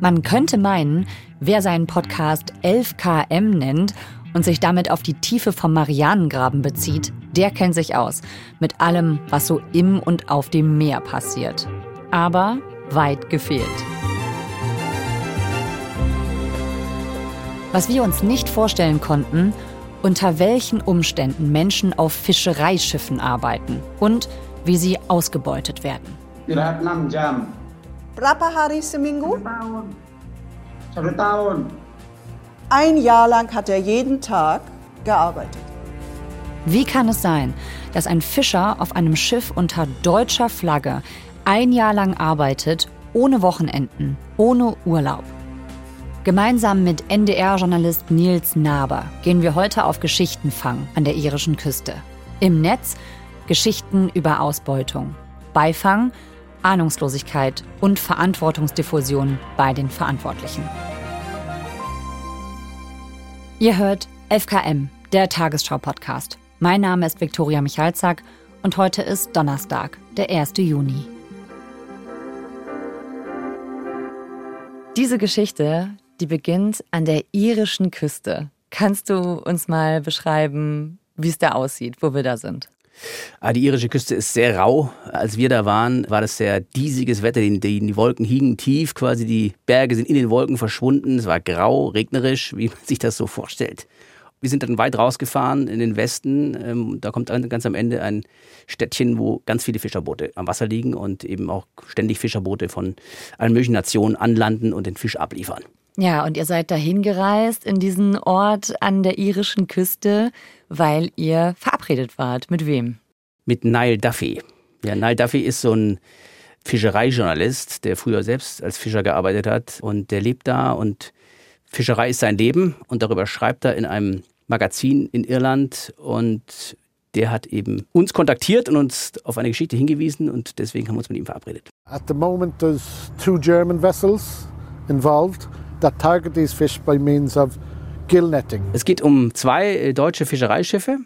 Man könnte meinen, wer seinen Podcast 11KM nennt und sich damit auf die Tiefe vom Marianengraben bezieht, der kennt sich aus mit allem, was so im und auf dem Meer passiert. Aber weit gefehlt. Was wir uns nicht vorstellen konnten, unter welchen Umständen Menschen auf Fischereischiffen arbeiten und wie sie ausgebeutet werden. Berapa hari seminggu? Ein Jahr lang hat er jeden Tag gearbeitet. Wie kann es sein, dass ein Fischer auf einem Schiff unter deutscher Flagge ein Jahr lang arbeitet, ohne Wochenenden, ohne Urlaub? Gemeinsam mit NDR-Journalist Nils Naber gehen wir heute auf Geschichtenfang an der irischen Küste. Im Netz Geschichten über Ausbeutung, Beifang, Ahnungslosigkeit und Verantwortungsdiffusion bei den Verantwortlichen. Ihr hört FKM, der Tagesschau-Podcast. Mein Name ist Viktoria Michalzack und heute ist Donnerstag, der 1. Juni. Diese Geschichte, die beginnt an der irischen Küste. Kannst du uns mal beschreiben, wie es da aussieht, wo wir da sind? Ah, die irische Küste ist sehr rau. Als wir da waren, war das sehr diesiges Wetter. Die, die, Wolken hingen tief, quasi die Berge sind in den Wolken verschwunden. Es war grau, regnerisch, wie man sich das so vorstellt. Wir sind dann weit rausgefahren in den Westen. Ähm, da kommt ganz am Ende ein Städtchen, wo ganz viele Fischerboote am Wasser liegen und eben auch ständig Fischerboote von allen möglichen Nationen anlanden und den Fisch abliefern. Ja, und ihr seid dahin gereist in diesen Ort an der irischen Küste, weil ihr verabredet wart. Mit wem? Mit Niall Duffy. Ja, Niall Duffy ist so ein Fischereijournalist, der früher selbst als Fischer gearbeitet hat und der lebt da und Fischerei ist sein Leben und darüber schreibt er in einem Magazin in Irland und der hat eben uns kontaktiert und uns auf eine Geschichte hingewiesen und deswegen haben wir uns mit ihm verabredet. At the moment there's two German vessels involved that target these fish by means of gill netting. Es geht um zwei äh, deutsche Fischereischiffe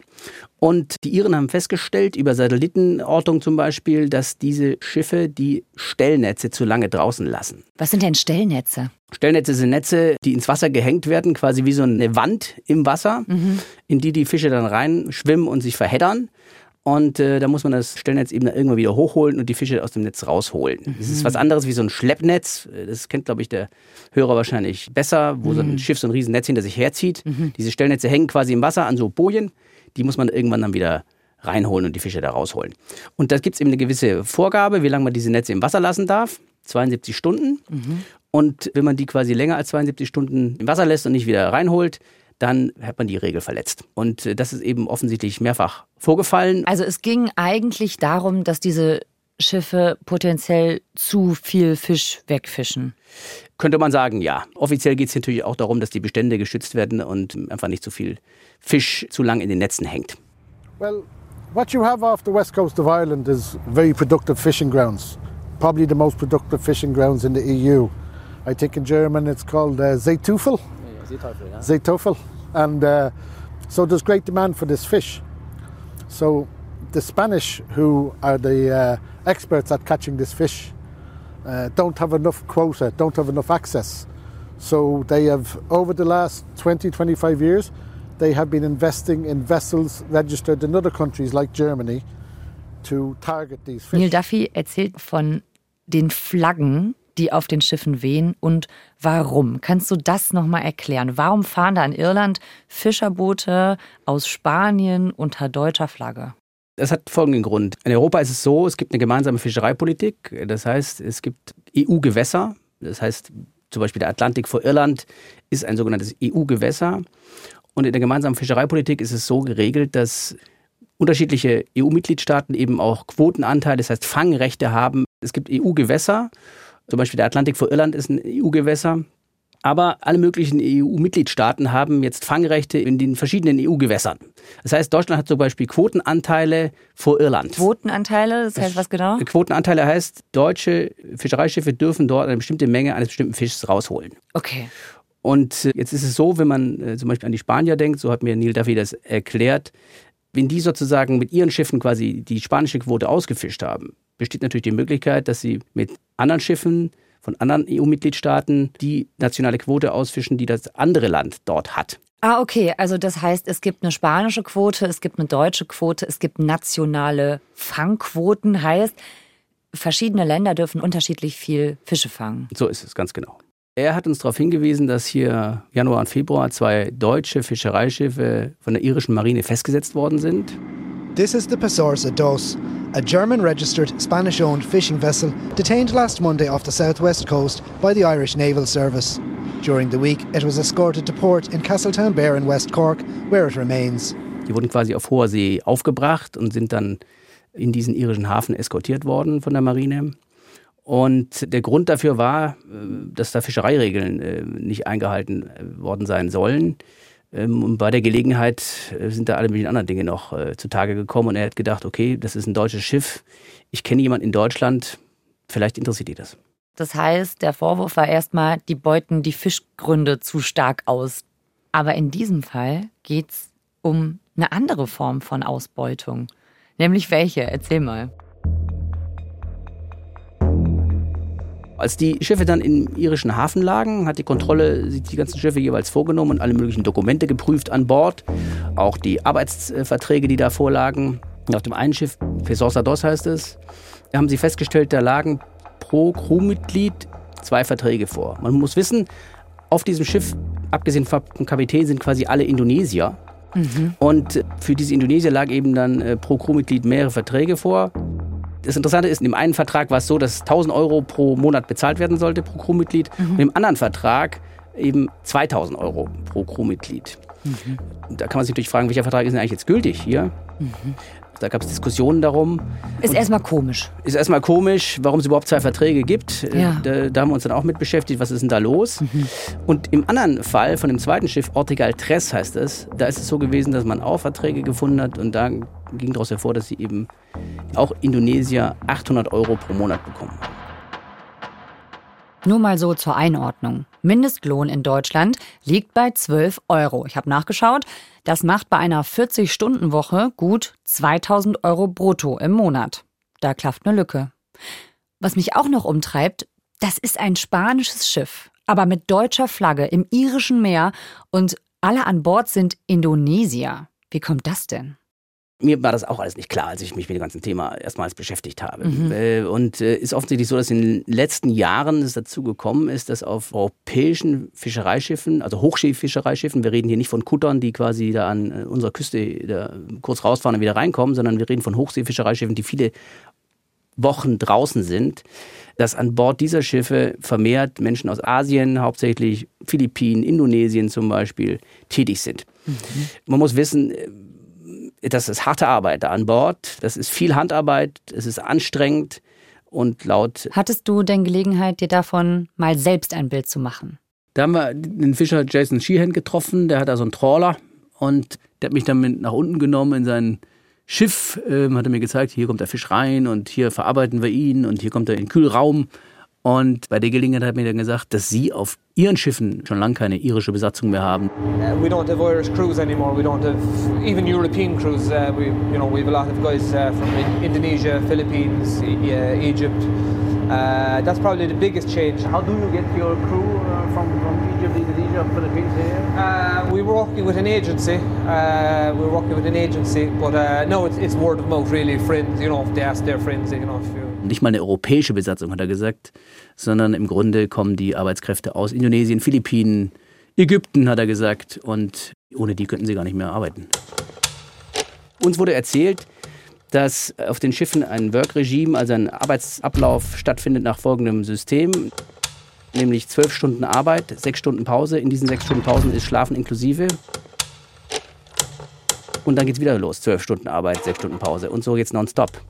und die Iren haben festgestellt, über Satellitenortung zum Beispiel, dass diese Schiffe die Stellnetze zu lange draußen lassen. Was sind denn Stellnetze? Stellnetze sind Netze, die ins Wasser gehängt werden, quasi wie so eine Wand im Wasser, mhm. in die die Fische dann reinschwimmen und sich verheddern. Und äh, da muss man das Stellnetz eben irgendwann wieder hochholen und die Fische aus dem Netz rausholen. Mhm. Das ist was anderes wie so ein Schleppnetz. Das kennt, glaube ich, der Hörer wahrscheinlich besser, wo mhm. so ein mhm. Schiff so ein Riesennetz hinter sich herzieht. Mhm. Diese Stellnetze hängen quasi im Wasser an so Bojen. Die muss man irgendwann dann wieder reinholen und die Fische da rausholen. Und da gibt es eben eine gewisse Vorgabe, wie lange man diese Netze im Wasser lassen darf. 72 Stunden. Mhm. Und wenn man die quasi länger als 72 Stunden im Wasser lässt und nicht wieder reinholt, dann hat man die Regel verletzt. Und äh, das ist eben offensichtlich mehrfach vorgefallen. Also es ging eigentlich darum, dass diese Schiffe potenziell zu viel Fisch wegfischen. Könnte man sagen, ja. Offiziell geht es natürlich auch darum, dass die Bestände geschützt werden und einfach nicht zu viel Fisch zu lang in den Netzen hängt. Well, what you have off the west coast of Ireland is very productive fishing grounds. Probably the most productive fishing grounds in the EU. I think in German it's called uh, Zeytufel. Seeteufel, yeah. Seeteufel. And uh, so there's great demand for this fish. So the Spanish, who are the uh, experts at catching this fish, uh, don't have enough quota, don't have enough access. So they have, over the last 20, 25 years, they have been investing in vessels registered in other countries like Germany to target these fish. Neil Duffy erzählt von den Flaggen, die auf den Schiffen wehen und warum? Kannst du das nochmal erklären? Warum fahren da in Irland Fischerboote aus Spanien unter deutscher Flagge? Das hat folgenden Grund. In Europa ist es so, es gibt eine gemeinsame Fischereipolitik. Das heißt, es gibt EU-Gewässer. Das heißt, zum Beispiel der Atlantik vor Irland ist ein sogenanntes EU-Gewässer. Und in der gemeinsamen Fischereipolitik ist es so geregelt, dass unterschiedliche EU-Mitgliedstaaten eben auch Quotenanteile, das heißt Fangrechte haben. Es gibt EU-Gewässer zum Beispiel der Atlantik vor Irland ist ein EU-Gewässer. Aber alle möglichen EU-Mitgliedstaaten haben jetzt Fangrechte in den verschiedenen EU-Gewässern. Das heißt, Deutschland hat zum Beispiel Quotenanteile vor Irland. Quotenanteile, das heißt was genau? Quotenanteile heißt, deutsche Fischereischiffe dürfen dort eine bestimmte Menge eines bestimmten Fischs rausholen. Okay. Und äh, jetzt ist es so, wenn man äh, zum Beispiel an die Spanier denkt, so hat mir Neil Duffy das erklärt, wenn die sozusagen mit ihren Schiffen quasi die spanische Quote ausgefischt haben, besteht natürlich die Möglichkeit, dass sie mit anderen Schiffen von anderen EU-Mitgliedstaaten die nationale Quote ausfischen, die das andere Land dort hat. Ah, okay. Also das heißt, es gibt eine spanische Quote, es gibt eine deutsche Quote, es gibt nationale Fangquoten. Heißt, verschiedene Länder dürfen unterschiedlich viel Fische fangen. So ist es, ganz genau. Er hat uns darauf hingewiesen, dass hier Januar und Februar zwei deutsche Fischereischiffe von der irischen Marine festgesetzt worden sind. This is the Pesorsa Dos, a German registered Spanish owned fishing vessel detained last Monday off the southwest coast by the Irish Naval Service. During the week, it was escorted to port in Castletown Bear in West Cork, where it remains. Die wurden quasi auf hoher See aufgebracht und sind dann in diesen irischen Hafen eskortiert worden von der Marine. Und der Grund dafür war, äh, dass da Fischereiregeln äh, nicht eingehalten äh, worden sein sollen. Ähm, und bei der Gelegenheit sind da alle möglichen anderen Dinge noch zutage gekommen. Und er hat gedacht, okay, das ist ein deutsches Schiff. Ich kenne jemanden in Deutschland. Vielleicht interessiert die das. Das heißt, der Vorwurf war erstmal, die beuten die Fischgründe zu stark aus. Aber in diesem Fall geht es um eine andere Form von Ausbeutung. Nämlich welche? Erzähl mal. Als die Schiffe dann im irischen Hafen lagen, hat die Kontrolle sich die ganzen Schiffe jeweils vorgenommen und alle möglichen Dokumente geprüft an Bord. Auch die Arbeitsverträge, die da vorlagen. Auf dem einen Schiff, Pesorsa Dos heißt es, haben sie festgestellt, da lagen pro Crewmitglied zwei Verträge vor. Man muss wissen, auf diesem Schiff, abgesehen vom Kapitän, sind quasi alle Indonesier. Mhm. Und für diese Indonesier lag eben dann äh, pro Crewmitglied mehrere Verträge vor. Das Interessante ist, in dem einen Vertrag war es so, dass 1000 Euro pro Monat bezahlt werden sollte pro Crewmitglied. Mhm. Und im anderen Vertrag eben 2000 Euro pro Crewmitglied. Mhm. Da kann man sich natürlich fragen, welcher Vertrag ist denn eigentlich jetzt gültig hier? Mhm. Da gab es Diskussionen darum. Ist erstmal komisch. Ist erstmal komisch, warum es überhaupt zwei Verträge gibt. Ja. Da, da, haben wir uns dann auch mit beschäftigt, was ist denn da los? Mhm. Und im anderen Fall von dem zweiten Schiff, Ortegal Tres heißt es, da ist es so gewesen, dass man auch Verträge gefunden hat und da ging daraus hervor, dass sie eben auch Indonesier 800 Euro pro Monat bekommen haben. Nur mal so zur Einordnung. Mindestlohn in Deutschland liegt bei 12 Euro. Ich habe nachgeschaut. Das macht bei einer 40-Stunden-Woche gut 2000 Euro brutto im Monat. Da klafft eine Lücke. Was mich auch noch umtreibt, das ist ein spanisches Schiff, aber mit deutscher Flagge im irischen Meer und alle an Bord sind Indonesier. Wie kommt das denn? Mir war das auch alles nicht klar, als ich mich mit dem ganzen Thema erstmals beschäftigt habe. Mhm. Äh, und äh, ist offensichtlich so, dass in den letzten Jahren es dazu gekommen ist, dass auf europäischen Fischereischiffen, also Hochschifffischereischiffen, wir reden hier nicht von Kuttern, die quasi da an äh, unserer Küste kurz rausfahren und wieder reinkommen, sondern wir reden von Hochseefischereischiffen, die viele Wochen draußen sind, dass an Bord dieser Schiffe vermehrt Menschen aus Asien, hauptsächlich Philippinen, Indonesien zum Beispiel, tätig sind. Mhm. Man muss wissen, das ist harte Arbeit da an Bord. Das ist viel Handarbeit. Es ist anstrengend und laut. Hattest du denn Gelegenheit, dir davon mal selbst ein Bild zu machen? Da haben wir den Fischer Jason Sheehan getroffen. Der hat da so einen Trawler und der hat mich dann mit nach unten genommen in sein Schiff. Ähm, hat er mir gezeigt, hier kommt der Fisch rein und hier verarbeiten wir ihn und hier kommt er in den Kühlraum. Und bei der Gelegenheit hat mir dann gesagt, dass sie auf ihren Schiffen schon lange keine irische Besatzung mehr haben. Uh, we don't have Irish crews anymore. We don't have even European crews. Uh, we, you know, we have a lot of guys uh, from Indonesia, Philippines, uh, Egypt. Uh, that's probably the biggest change. How do you get your crew uh, from, from Egypt, Indonesia, Philippines here? Uh, we were working with an agency. Uh, we were working with an agency, but uh, no, it's, it's word of mouth, really. Friends, you know, they ask their friends, you know, if you nicht mal eine europäische Besatzung, hat er gesagt, sondern im Grunde kommen die Arbeitskräfte aus Indonesien, Philippinen, Ägypten, hat er gesagt, und ohne die könnten sie gar nicht mehr arbeiten. Uns wurde erzählt, dass auf den Schiffen ein Work-Regime, also ein Arbeitsablauf stattfindet nach folgendem System, nämlich zwölf Stunden Arbeit, sechs Stunden Pause. In diesen sechs Stunden Pausen ist Schlafen inklusive. Und dann geht es wieder los, zwölf Stunden Arbeit, sechs Stunden Pause. Und so geht es nonstop.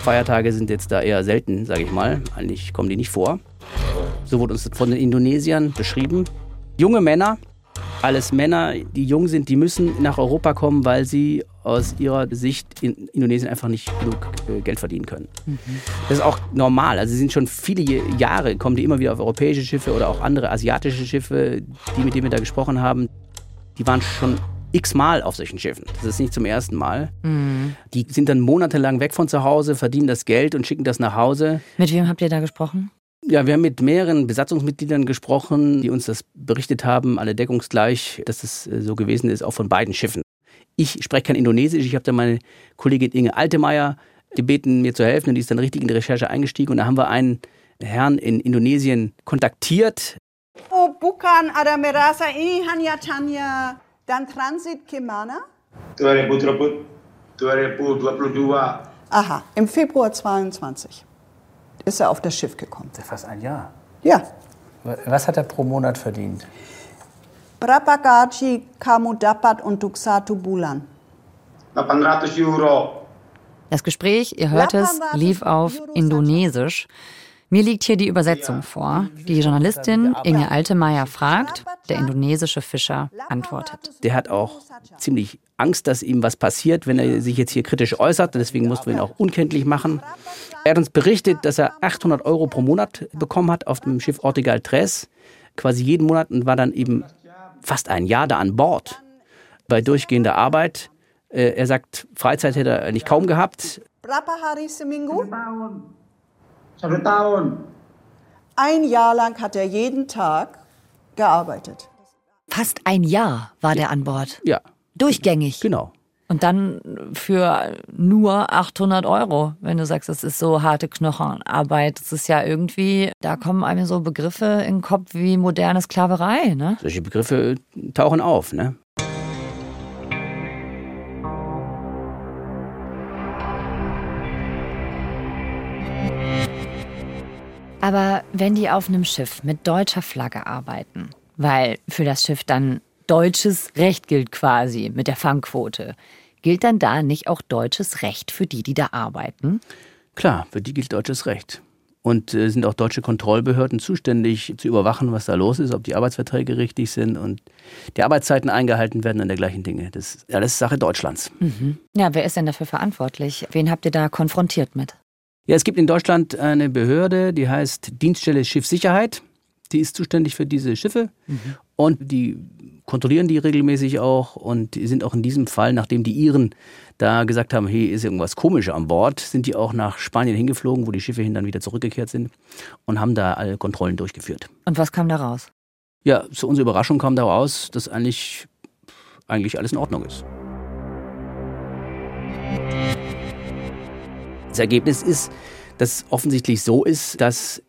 Feiertage sind jetzt da eher selten, sage ich mal. Eigentlich kommen die nicht vor. So wurde uns von den Indonesiern beschrieben. Junge Männer, alles Männer, die jung sind, die müssen nach Europa kommen, weil sie aus ihrer Sicht in Indonesien einfach nicht genug äh, Geld verdienen können. Mhm. Das ist auch normal. Also sie sind schon viele Jahre, kommen die immer wieder auf europäische Schiffe oder auch andere asiatische Schiffe, die mit denen wir da gesprochen haben. Die waren schon x-mal auf solchen Schiffen. Das ist nicht zum ersten Mal. Mhm. Die sind dann monatelang weg von zu Hause, verdienen das Geld und schicken das nach Hause. Mit wem habt ihr da gesprochen? Ja, wir haben mit mehreren Besatzungsmitgliedern gesprochen, die uns das berichtet haben, alle deckungsgleich, dass es äh, so gewesen ist, auch von beiden Schiffen. Ich spreche kein Indonesisch, ich habe da meine Kollegin Inge Altemeyer gebeten, mir zu helfen und die ist dann richtig in die Recherche eingestiegen und da haben wir einen Herrn in Indonesien kontaktiert. Oh, bukan ada merasa ini hanya Tanya dan Transit kemana? 2022. Aha, im Februar 22 ist er auf das Schiff gekommen. Fast ein Jahr. Ja. Was hat er pro Monat verdient? Berapa gaji kamu dapat untuk satu bulan? 800 Euro. Das Gespräch, ihr hört es, lief auf Indonesisch. Mir liegt hier die Übersetzung vor. Die Journalistin Inge Altemeyer fragt, der indonesische Fischer antwortet. Der hat auch ziemlich Angst, dass ihm was passiert, wenn er sich jetzt hier kritisch äußert. Deswegen mussten wir ihn auch unkenntlich machen. Er hat uns berichtet, dass er 800 Euro pro Monat bekommen hat auf dem Schiff Ortegal Tres. Quasi jeden Monat und war dann eben fast ein Jahr da an Bord bei durchgehender Arbeit. Äh, Er sagt, Freizeit hätte er eigentlich kaum gehabt. Berapa hari seminggu? Satu tahun. Ein Jahr lang hat er jeden Tag gearbeitet. Fast ein Jahr war der an Bord. Ja, Durchgängig. genau. Und dann für nur 800 Euro, wenn du sagst, das ist so harte Knochenarbeit. Das ist ja irgendwie, da kommen einem so Begriffe in den Kopf wie moderne Sklaverei, ne? Solche Begriffe tauchen auf. Ne? Aber wenn die auf einem Schiff mit deutscher Flagge arbeiten, weil für das Schiff dann deutsches Recht gilt quasi mit der Fangquote, gilt dann da nicht auch deutsches Recht für die, die da arbeiten? Klar, für die gilt deutsches Recht. Und äh, sind auch deutsche Kontrollbehörden zuständig zu überwachen, was da los ist, ob die Arbeitsverträge richtig sind und die Arbeitszeiten eingehalten werden und dergleichen Dinge. Das ist alles Sache Deutschlands. Ja, wer ist denn dafür verantwortlich? Wen habt ihr da konfrontiert mit? Ja, es gibt in Deutschland eine Behörde, die heißt Dienststelle Schiffssicherheit. Die ist zuständig für diese Schiffe und die kontrollieren die regelmäßig auch und die sind auch in diesem Fall, nachdem die Iren da gesagt haben, hey, ist irgendwas komisch an Bord, sind die auch nach Spanien hingeflogen, wo die Schiffe hin dann wieder zurückgekehrt sind und haben da alle Kontrollen durchgeführt. Und was kam da raus? Ja, zu unserer Überraschung kam da raus, dass eigentlich, eigentlich alles in Ordnung ist. Das Ergebnis ist, dass offensichtlich so ist, dass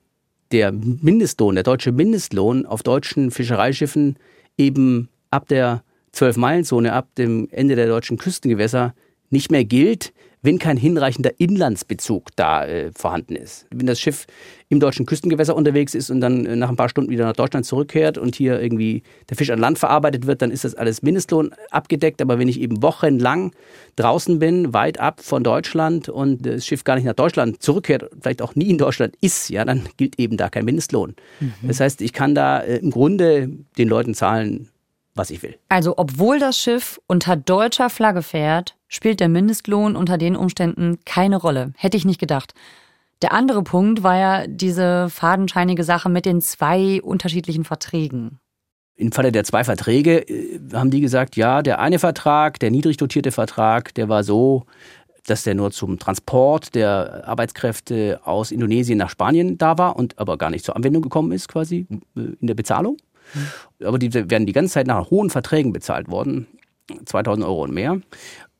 der Mindestlohn, der deutsche Mindestlohn auf deutschen Fischereischiffen eben ab der 12-Meilen-Zone, ab dem Ende der deutschen Küstengewässer nicht mehr gilt, wenn kein hinreichender Inlandsbezug da äh, vorhanden ist. Wenn das Schiff im deutschen Küstengewässer unterwegs ist und dann äh, nach ein paar Stunden wieder nach Deutschland zurückkehrt und hier irgendwie der Fisch an Land verarbeitet wird, dann ist das alles Mindestlohn abgedeckt. Aber wenn ich eben wochenlang draußen bin, weit ab von Deutschland und das Schiff gar nicht nach Deutschland zurückkehrt, vielleicht auch nie in Deutschland ist, ja, dann gilt eben da kein Mindestlohn. Das heißt, ich kann da äh, im Grunde den Leuten zahlen, was ich will. Also, obwohl das Schiff unter deutscher Flagge fährt, spielt der Mindestlohn unter den Umständen keine Rolle. Hätte ich nicht gedacht. Der andere Punkt war ja diese fadenscheinige Sache mit den zwei unterschiedlichen Verträgen. Im Falle der zwei Verträge äh, haben die gesagt, ja, der eine Vertrag, der niedrig dotierte Vertrag, der war so, dass der nur zum Transport der Arbeitskräfte aus Indonesien nach Spanien da war und aber gar nicht zur Anwendung gekommen ist, quasi äh, in der Bezahlung. Aber die werden die ganze Zeit nach hohen Verträgen bezahlt worden, 2000 Euro und mehr.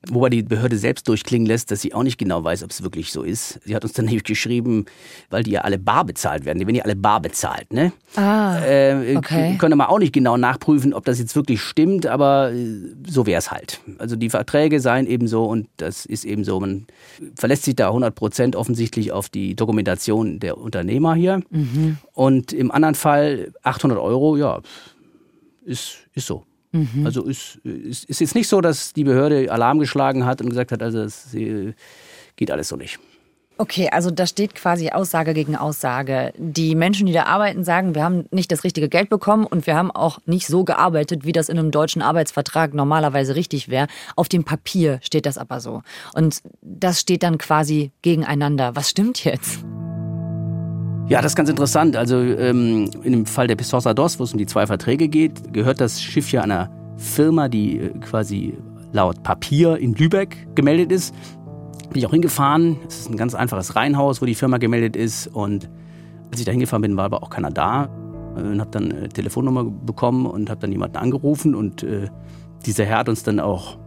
Wobei die Behörde selbst durchklingen lässt, dass sie auch nicht genau weiß, ob es wirklich so ist. Sie hat uns dann nämlich geschrieben, weil die ja alle bar bezahlt werden. Die werden ja alle bar bezahlt, ne? Ah, Äh, okay. Können wir auch nicht genau nachprüfen, ob das jetzt wirklich stimmt, aber äh, so wäre es halt. Also die Verträge seien eben so und das ist eben so. Man verlässt sich da 100 Prozent offensichtlich auf die Dokumentation der Unternehmer hier. Mhm. Und im anderen Fall 800 Euro, ja, ist, ist so. Mhm. Also ist, ist, ist jetzt nicht so, dass die Behörde Alarm geschlagen hat und gesagt hat, also äh, geht alles so nicht. Okay, also da steht quasi Aussage gegen Aussage. Die Menschen, die da arbeiten, sagen, wir haben nicht das richtige Geld bekommen und wir haben auch nicht so gearbeitet, wie das in einem deutschen Arbeitsvertrag normalerweise richtig wäre. Auf dem Papier steht das aber so. Und das steht dann quasi gegeneinander. Was stimmt jetzt? Ja, das ist ganz interessant. Also ähm, in dem Fall der Pistosa Dos, wo es um die zwei Verträge geht, gehört das Schiff ja einer Firma, die äh, quasi laut Papier in Lübeck gemeldet ist. Bin ich auch hingefahren. Es ist ein ganz einfaches Reihenhaus, wo die Firma gemeldet ist. Und Als ich da hingefahren bin, war aber auch keiner da und habe dann eine Telefonnummer bekommen und habe dann jemanden angerufen und äh, dieser Herr hat uns dann auch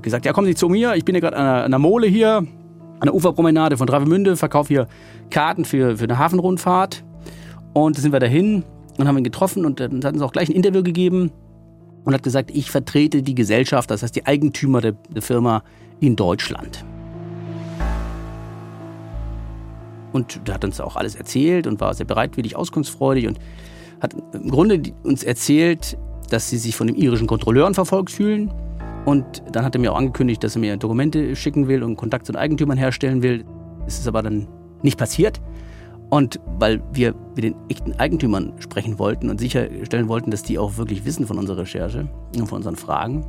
gesagt, ja kommen Sie zu mir, ich bin ja gerade an, an der Mole hier, an der Uferpromenade von Travemünde, verkaufe hier Karten für, für eine Hafenrundfahrt und da sind wir dahin und haben ihn getroffen und dann hat uns auch gleich ein Interview gegeben und hat gesagt, ich vertrete die Gesellschaft, das heißt die Eigentümer der, der Firma in Deutschland. Und der hat uns auch alles erzählt und war sehr bereitwillig, auskunftsfreudig und hat im Grunde uns erzählt, dass sie sich von den irischen Kontrolleuren verfolgt fühlen. Und dann hat er mir auch angekündigt, dass er mir Dokumente schicken will und Kontakt zu den Eigentümern herstellen will. Es ist aber dann nicht passiert. Und weil wir mit den echten Eigentümern sprechen wollten und sicherstellen wollten, dass die auch wirklich wissen von unserer Recherche und von unseren Fragen,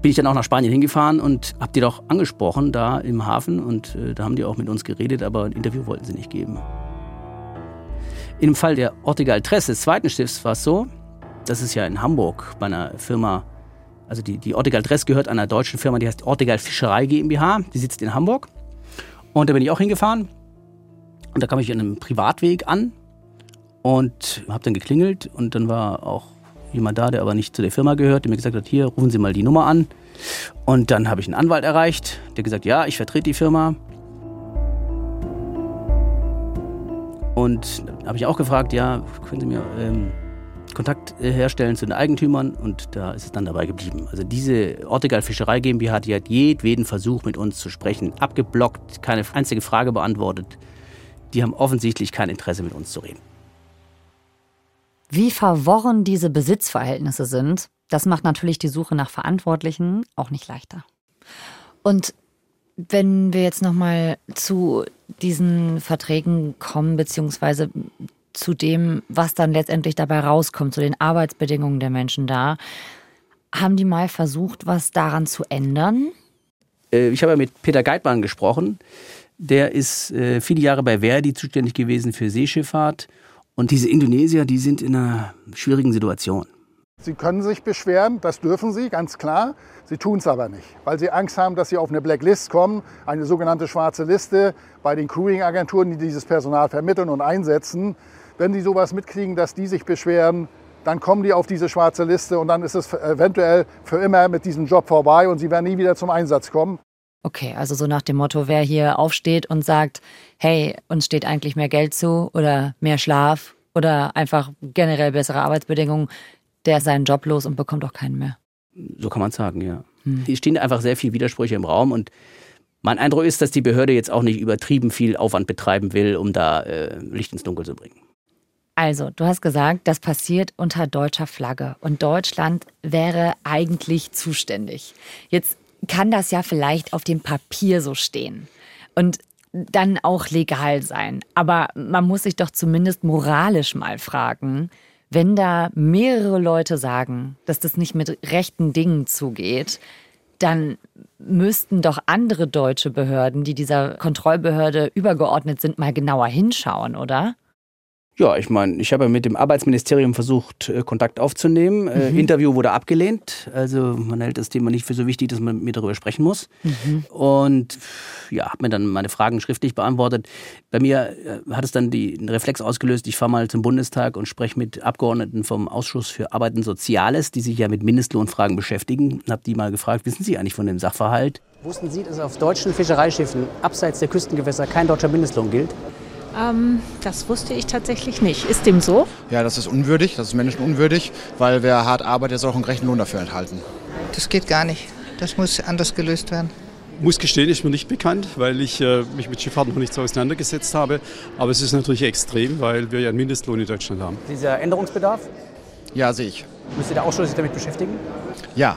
bin ich dann auch nach Spanien hingefahren und habe die doch angesprochen da im Hafen und äh, da haben die auch mit uns geredet, aber ein Interview wollten sie nicht geben. Im Fall der Ortegal Tress, des zweiten Schiffs, war es so, das ist ja in Hamburg bei einer Firma, also die, die Ortegal Dress gehört einer deutschen Firma, die heißt Ortegal Fischerei GmbH, die sitzt in Hamburg. Und da bin ich auch hingefahren und da kam ich an einem Privatweg an und habe dann geklingelt und dann war auch jemand da, der aber nicht zu der Firma gehört, der mir gesagt hat, hier, rufen Sie mal die Nummer an. Und dann habe ich einen Anwalt erreicht, der gesagt, ja, ich vertrete die Firma. Und habe ich auch gefragt, ja, können Sie mir ähm, Kontakt äh, herstellen zu den Eigentümern und da ist es dann dabei geblieben. Also diese Ortegal Fischerei GmbH, die hat jedweden Versuch mit uns zu sprechen abgeblockt, keine einzige Frage beantwortet. Die haben offensichtlich kein Interesse mit uns zu reden. Wie verworren diese Besitzverhältnisse sind, das macht natürlich die Suche nach Verantwortlichen auch nicht leichter. Und wenn wir jetzt nochmal zu diesen Verträgen kommen, beziehungsweise zu dem, was dann letztendlich dabei rauskommt, zu den Arbeitsbedingungen der Menschen da, haben die mal versucht, was daran zu ändern? Äh, ich habe ja mit Peter Geitmann gesprochen. Der ist äh, viele Jahre bei Verdi zuständig gewesen für Seeschifffahrt und diese Indonesier, die sind in einer schwierigen Situation. Sie können sich beschweren, das dürfen sie, ganz klar. Sie tun es aber nicht, weil sie Angst haben, dass sie auf eine Blacklist kommen, eine sogenannte schwarze Liste bei den Crewing-Agenturen, die dieses Personal vermitteln und einsetzen. Wenn sie sowas mitkriegen, dass die sich beschweren, dann kommen die auf diese schwarze Liste und dann ist es eventuell für immer mit diesem Job vorbei und sie werden nie wieder zum Einsatz kommen. Okay, also so nach dem Motto, wer hier aufsteht und sagt, hey, uns steht eigentlich mehr Geld zu oder mehr Schlaf oder einfach generell bessere Arbeitsbedingungen, der ist seinen Job los und bekommt auch keinen mehr. So kann man sagen, ja. Hm. Hier stehen einfach sehr viele Widersprüche im Raum und mein Eindruck ist, dass die Behörde jetzt auch nicht übertrieben viel Aufwand betreiben will, um da äh, Licht ins Dunkel zu bringen. Also, du hast gesagt, das passiert unter deutscher Flagge und Deutschland wäre eigentlich zuständig. Jetzt kann das ja vielleicht auf dem Papier so stehen und dann auch legal sein. Aber man muss sich doch zumindest moralisch mal fragen, wenn da mehrere Leute sagen, dass das nicht mit rechten Dingen zugeht, dann müssten doch andere deutsche Behörden, die dieser Kontrollbehörde übergeordnet sind, mal genauer hinschauen, oder? Ja, ich meine, ich habe mit dem Arbeitsministerium versucht, äh, Kontakt aufzunehmen. Äh, mhm. Interview wurde abgelehnt. Also man hält das Thema nicht für so wichtig, dass man mit mir darüber sprechen muss. Mhm. Und ja, habe mir dann meine Fragen schriftlich beantwortet. Bei mir äh, hat es dann die, einen Reflex ausgelöst, ich fahre mal zum Bundestag und spreche mit Abgeordneten vom Ausschuss für Arbeit und Soziales, die sich ja mit Mindestlohnfragen beschäftigen. Habe die mal gefragt, wissen Sie eigentlich von dem Sachverhalt? Wussten Sie, dass auf deutschen Fischereischiffen abseits der Küstengewässer kein deutscher Mindestlohn gilt? Ähm, das wusste ich tatsächlich nicht. Ist dem so? Ja, das ist unwürdig, das ist menschenunwürdig, weil wer hart arbeitet, soll auch einen gerechten Lohn dafür enthalten. Das geht gar nicht. Das muss anders gelöst werden. Ich muss gestehen, ist mir nicht bekannt, weil ich äh, mich mit Schifffahrt noch nicht so auseinandergesetzt habe. Aber es ist natürlich extrem, weil wir ja einen Mindestlohn in Deutschland haben. Dieser Änderungsbedarf? Ja, sehe ich. Müsste der Ausschuss sich damit beschäftigen? Ja,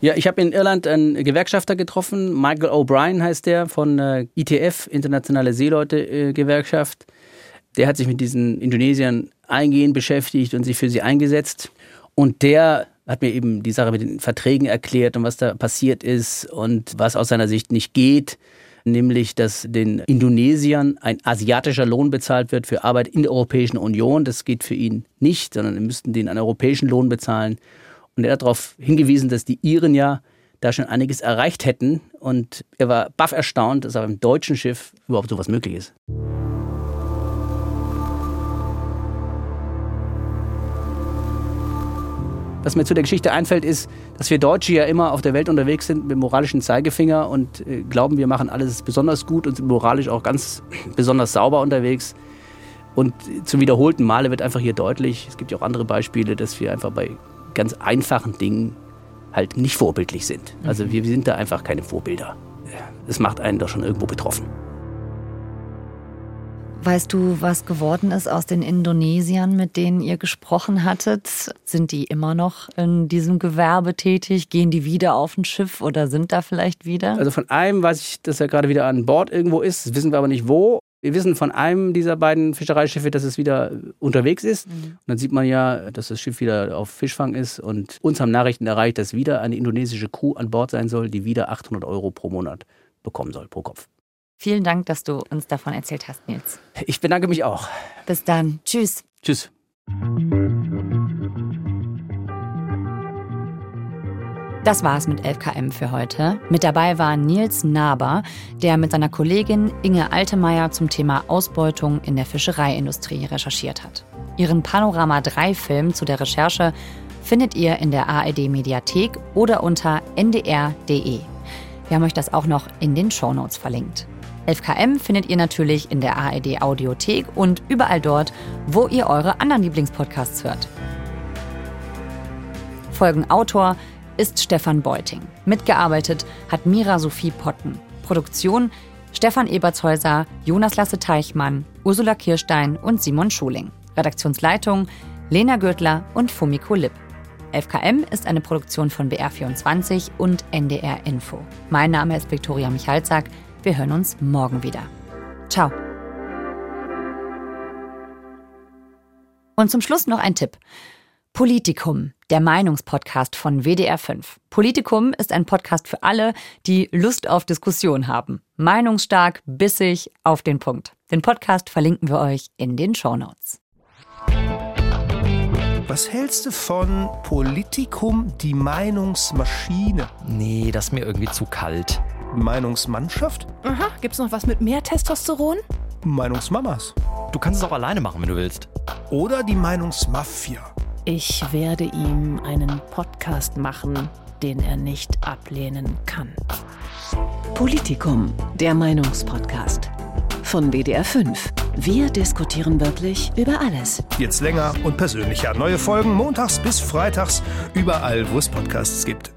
ja, ich habe in Irland einen Gewerkschafter getroffen. Michael O'Brien heißt der von äh, ITF, Internationale Seeleute-Gewerkschaft. Der hat sich mit diesen Indonesiern eingehend beschäftigt und sich für sie eingesetzt. Und der hat mir eben die Sache mit den Verträgen erklärt und was da passiert ist und was aus seiner Sicht nicht geht. Nämlich, dass den Indonesiern ein asiatischer Lohn bezahlt wird für Arbeit in der Europäischen Union. Das geht für ihn nicht, sondern sie müssten den einen europäischen Lohn bezahlen. Und er hat darauf hingewiesen, dass die Iren ja da schon einiges erreicht hätten. Und er war baff erstaunt, dass auf einem deutschen Schiff überhaupt sowas möglich ist. Was mir zu der Geschichte einfällt, ist, dass wir Deutsche ja immer auf der Welt unterwegs sind mit moralischen Zeigefinger und äh, glauben, wir machen alles besonders gut und sind moralisch auch ganz besonders sauber unterwegs. Und zu wiederholten Male wird einfach hier deutlich, es gibt ja auch andere Beispiele, dass wir einfach bei ganz einfachen Dingen halt nicht vorbildlich sind. Also Mhm. wir sind da einfach keine Vorbilder. Es macht einen doch schon irgendwo betroffen. Weißt du, was geworden ist aus den Indonesiern, mit denen ihr gesprochen hattet? Sind die immer noch in diesem Gewerbe tätig? Gehen die wieder auf ein Schiff oder sind da vielleicht wieder? Also von einem weiß ich, dass er gerade wieder an Bord irgendwo ist, das wissen wir aber nicht wo. Wir wissen von einem dieser beiden Fischereischiffe, dass es wieder unterwegs ist. Und dann sieht man ja, dass das Schiff wieder auf Fischfang ist. Und uns haben Nachrichten erreicht, dass wieder eine indonesische Crew an Bord sein soll, die wieder 800 Euro pro Monat bekommen soll, pro Kopf. Vielen Dank, dass du uns davon erzählt hast, Nils. Ich bedanke mich auch. Bis dann. Tschüss. Tschüss. Das war es mit 11KM für heute. Mit dabei war Nils Naber, der mit seiner Kollegin Inge Altemeyer zum Thema Ausbeutung in der Fischereiindustrie recherchiert hat. Ihren Panorama 3-Film zu der Recherche findet ihr in der ARD-Mediathek oder unter ndr.de. Wir haben euch das auch noch in den Shownotes verlinkt. 11KM findet ihr natürlich in der ARD-Audiothek und überall dort, wo ihr eure anderen Lieblingspodcasts hört. Folgenautor ist Stefan Beuting. Mitgearbeitet hat Mira Sophie Potten. Produktion Stefan Ebertshäuser, Jonas Lasse Teichmann, Ursula Kirstein und Simon Schuling. Redaktionsleitung Lena Gürtler und Fumiko Lipp. 11KM ist eine Produktion von BR24 und NDR Info. Mein Name ist Viktoria Michalzack. Wir hören uns morgen wieder. Ciao. Und zum Schluss noch ein Tipp. Politikum, der Meinungspodcast von WDR 5. Politikum ist ein Podcast für alle, die Lust auf Diskussion haben. Meinungsstark, bissig, auf den Punkt. Den Podcast verlinken wir euch in den Shownotes. Was hältst du von Politikum, die Meinungsmaschine? Nee, das ist mir irgendwie zu kalt. Meinungsmannschaft? Aha, gibt's noch was mit mehr Testosteron? Meinungsmamas. Du kannst es auch alleine machen, wenn du willst. Oder die Meinungsmafia. Ich werde ihm einen Podcast machen, den er nicht ablehnen kann. Politikum, der Meinungspodcast. Von WDR 5. Wir diskutieren wirklich über alles. Jetzt länger und persönlicher. Neue Folgen montags bis freitags, überall, wo es Podcasts gibt.